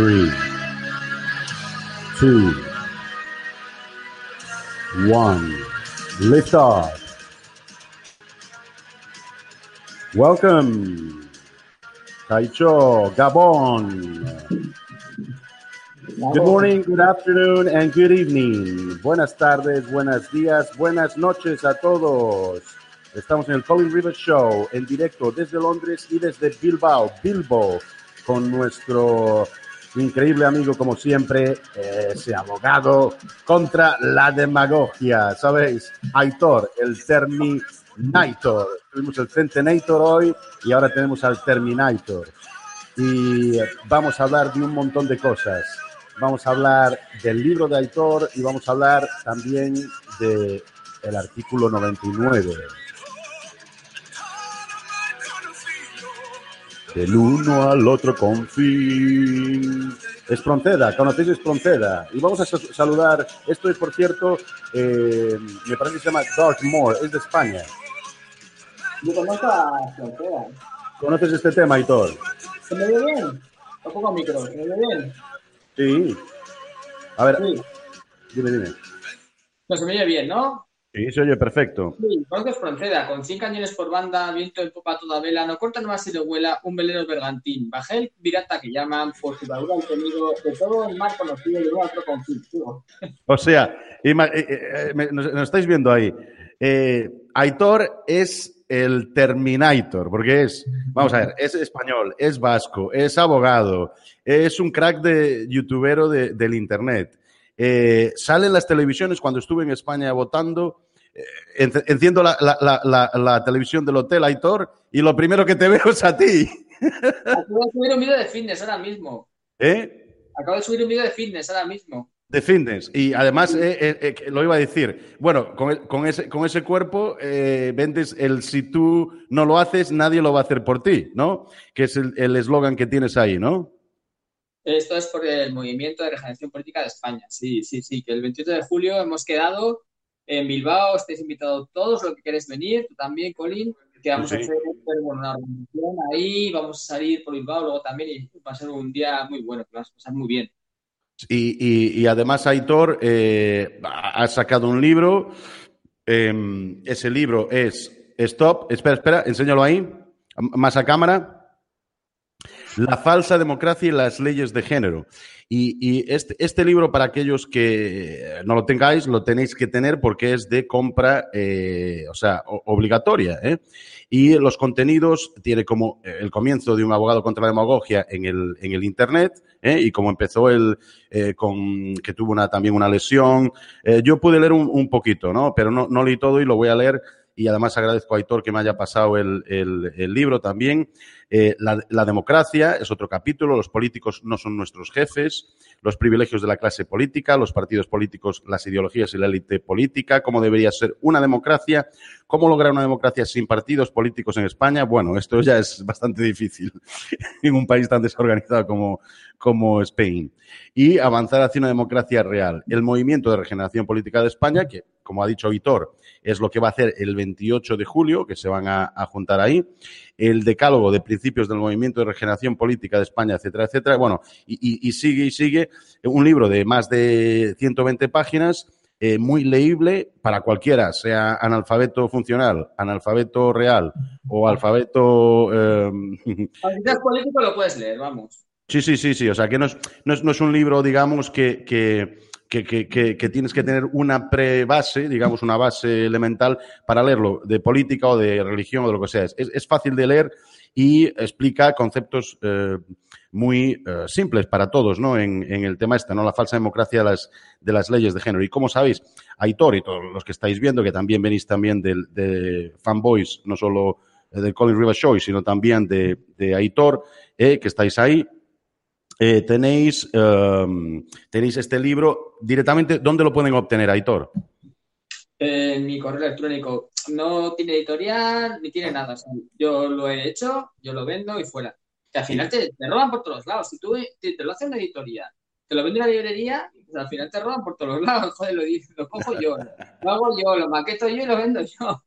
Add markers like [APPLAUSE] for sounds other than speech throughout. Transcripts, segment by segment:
three, two, one. Lift off. Welcome, Taicho, Gabon. Good morning, good afternoon, and good evening. Buenas tardes, buenos días, buenas noches a todos. Estamos en el Colin River Show en directo desde Londres y desde Bilbao, Bilbo, con nuestro increíble amigo, como siempre, ese abogado contra la demagogia, ¿sabéis? Aitor, el Terminator. Tuvimos el Centenator hoy y ahora tenemos al Terminator. Y vamos a hablar de un montón de cosas. Vamos a hablar del libro de Aitor y vamos a hablar también del el artículo 99. Del uno al otro con fin. Espronceda, conocéis Espronceda. Y vamos a sa- saludar, esto es por cierto, eh, me parece que se llama Dartmoor, es de España. Yo conozco a Frontera. ¿Conoces este tema, Aitor? ¿Se me ve bien? Lo pongo micro, ¿se me ve bien? Sí. A ver, Sí. dime, dime. No, se me oye bien, ¿no? Sí, se oye perfecto. Sí, conozco a Frontera, con 100 cañones por banda, viento en popa toda vela, no corta nomás si le vuela un velero bergantín. Bajé el pirata que llaman, por su tenido, de todo el mar conocido y de otro conflicto. O sea, eh, eh, me- nos, nos estáis viendo ahí. Eh, Aitor es el Terminator, porque es, vamos a ver, es español, es vasco, es abogado, es un crack de youtubero de- del internet. Eh, sale en las televisiones cuando estuve en España votando. eh, enciendo la, la- la- la- la televisión del hotel, Aitor, y lo primero que te [LAUGHS] veo es a ti. Acabo de subir un vídeo de fitness ahora mismo. ¿Eh? Acabo de subir un vídeo de fitness ahora mismo. De fitness. Y además, eh, lo iba a decir, bueno, con, ese, con ese cuerpo eh, vendes el si tú no lo haces, nadie lo va a hacer por ti, ¿no? Que es el eslogan que tienes ahí, ¿no? Esto es por el Movimiento de Regeneración Política de España. Sí, sí, sí, que el 28 de julio hemos quedado en Bilbao, estáis invitados todos los que queréis venir, tú también, Colin, que vamos Sí. a hacer bueno, una organización ahí, vamos a salir por Bilbao luego también y va a ser un día muy bueno, que vas a pasar muy bien. Y, y- y además, Aitor eh, ha sacado un libro. eh, ese libro es Stop. Espera, espera, enséñalo ahí. Más a cámara. La falsa democracia y las leyes de género. Y, este, este libro, para aquellos que no lo tengáis, lo tenéis que tener porque es de compra, eh, o sea, obligatoria. ¿eh? Y los contenidos tiene como el comienzo de un abogado contra la demagogia en el, en el Internet, ¿eh? y como empezó él eh, con que tuvo también una lesión. Yo pude leer un, poquito, ¿no? Pero no, no leí todo y lo voy a leer. Y además agradezco a Aitor que me haya pasado el- el libro también. Eh, la, democracia es otro capítulo. Los políticos no son nuestros jefes. Los privilegios de la clase política, los partidos políticos, las ideologías y la élite política. Cómo debería ser una democracia. Cómo lograr una democracia sin partidos políticos en España. Bueno, esto ya es bastante difícil [LAUGHS] en un país tan desorganizado como, como Spain. Y avanzar hacia una democracia real. El movimiento de regeneración política de España, que, como ha dicho Vitor, es lo que va a hacer el 28 de julio, que se van a, a juntar ahí. El decálogo de principios del movimiento de regeneración política de España, etcétera, etcétera. Bueno, y, y- y sigue y sigue. Un libro de más de 120 páginas, eh, muy leíble para cualquiera, sea analfabeto funcional, analfabeto real o alfabeto. [LAUGHS] eh, político lo puedes leer, vamos. Sí, sí, sí, sí. O sea, que no es, no es, no es un libro, digamos, que, que, que, que, que- que tienes que tener una pre-base, digamos, una base elemental para leerlo, de política o de religión o de lo que sea. Es, es fácil de leer y explica conceptos eh, muy eh, simples para todos, ¿no? En, en el tema este, ¿no? La falsa democracia de las, de las leyes de género. Y como sabéis, Aitor y todos los que estáis viendo, que también venís también del- de, fanboys, no solo eh, del Colin River Show, sino también de, de Aitor, eh, que estáis ahí, eh, tenéis, um, tenéis este libro directamente. ¿Dónde lo pueden obtener, Aitor? En mi correo electrónico no tiene editorial ni tiene nada. yo lo he hecho, yo lo vendo y fuera. Que al final te, roban por todos lados. Si tú te, lo hace una editorial, te lo vende una librería, pues al final te roban por todos lados. [LAUGHS] Joder, lo, lo cojo yo, lo hago yo, lo maqueto yo y lo vendo yo.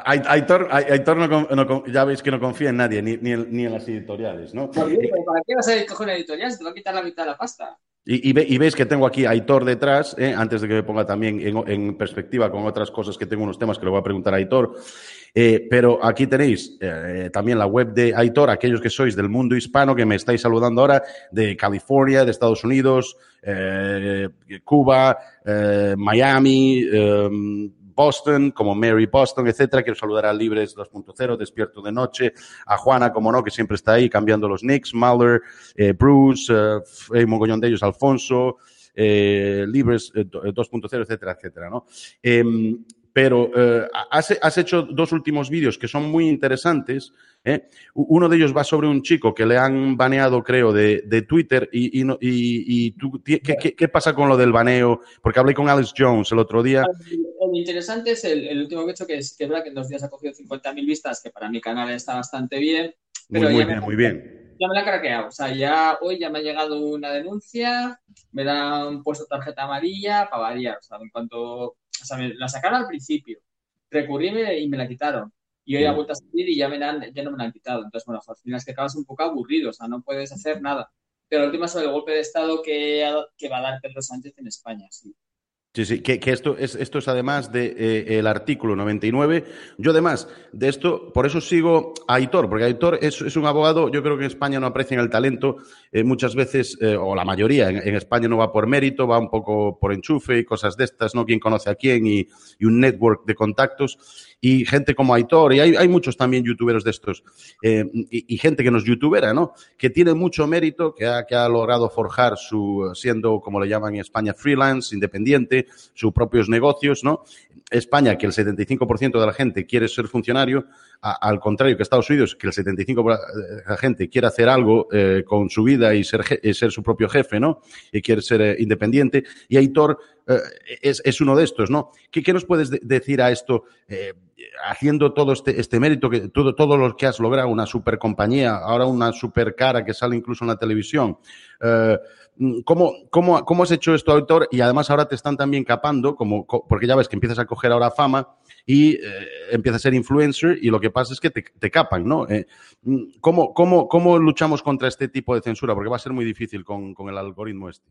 Aitor, no, ya veis que no confía en nadie, ni, ni, en, las editoriales, ¿no? ¿Para qué vas a coger una editorial? Se te va a quitar la mitad de la pasta. Y, y, veis que tengo aquí a Aitor detrás, ¿eh? antes de que me ponga también en, perspectiva con otras cosas que tengo unos temas que le voy a preguntar a Aitor. Eh, pero aquí tenéis eh, también la web de Aitor, aquellos que sois del mundo hispano que me estáis saludando ahora, de California, de Estados Unidos, Cuba, Miami, Boston, como Mary Boston, etcétera. Quiero saludar a Libres 2.0, Despierto de Noche, a Juana, como no, que siempre está ahí cambiando los nicks, Mahler, eh, Bruce, eh, mogollón de ellos, Alfonso, eh, Libres 2.0, etcétera, etcétera, ¿no? Pero has, has, hecho dos últimos vídeos que son muy interesantes. ¿eh? Uno de ellos va sobre un chico que le han baneado, creo, de, de Twitter. Y, y, y, tú, ¿qué, qué, qué, pasa con lo del baneo? Porque hablé con Alex Jones el otro día interesante es el, último que he hecho, que es que, verdad que en dos días ha cogido 50.000 vistas, que para mi canal está bastante bien. Pero muy, bien, muy bien. Ya me la he craqueado. O sea, ya hoy ya me ha llegado una denuncia, me han puesto tarjeta amarilla para variar. O sea, en cuanto. O sea, me la sacaron al principio, recurrí y me la quitaron. Y hoy ha vuelto a salir y ya, me ya no me la han quitado. Entonces, bueno, al final es que acabas un poco aburrido, o sea, no puedes hacer nada. Pero el último sobre el golpe de Estado que, que va a dar Pedro Sánchez en España, sí. Sí, sí, que, esto, es, esto es además del de, eh, artículo 99. Yo además de esto, por eso sigo a Aitor, porque Aitor es, un abogado, yo creo que en España no aprecian el talento, eh, muchas veces, eh, o la mayoría, en, España no va por mérito, va un poco por enchufe y cosas de estas, ¿no? Quién conoce a quién y, y un network de contactos y gente como Aitor, y hay, hay muchos también youtuberos de estos, eh, y, y, gente que no es youtubera, ¿no? Que tiene mucho mérito, que ha, que ha logrado forjar su, siendo, como le llaman en España, freelance, independiente, sus propios negocios, ¿no? España, que el 75% de la gente quiere ser funcionario, al contrario que Estados Unidos, que el 75% de la gente quiere hacer algo eh, con su vida y ser, ser su propio jefe, ¿no? Y quiere ser eh, independiente. Y Aitor eh, es, es, uno de estos, ¿no? ¿Qué, qué nos puedes de decir a esto? Eh, haciendo todo este, este mérito, que, todo, lo que has logrado, una super compañía, ahora una super cara que sale incluso en la televisión. Eh, ¿cómo, cómo, ¿Cómo has hecho esto, autor? Y además ahora te están también capando, como, porque ya ves que empiezas a coger ahora fama y empiezas a ser influencer y lo que pasa es que te, te capan, ¿no? Eh, ¿cómo, cómo, ¿Cómo luchamos contra este tipo de censura? Porque va a ser muy difícil con, con el algoritmo este.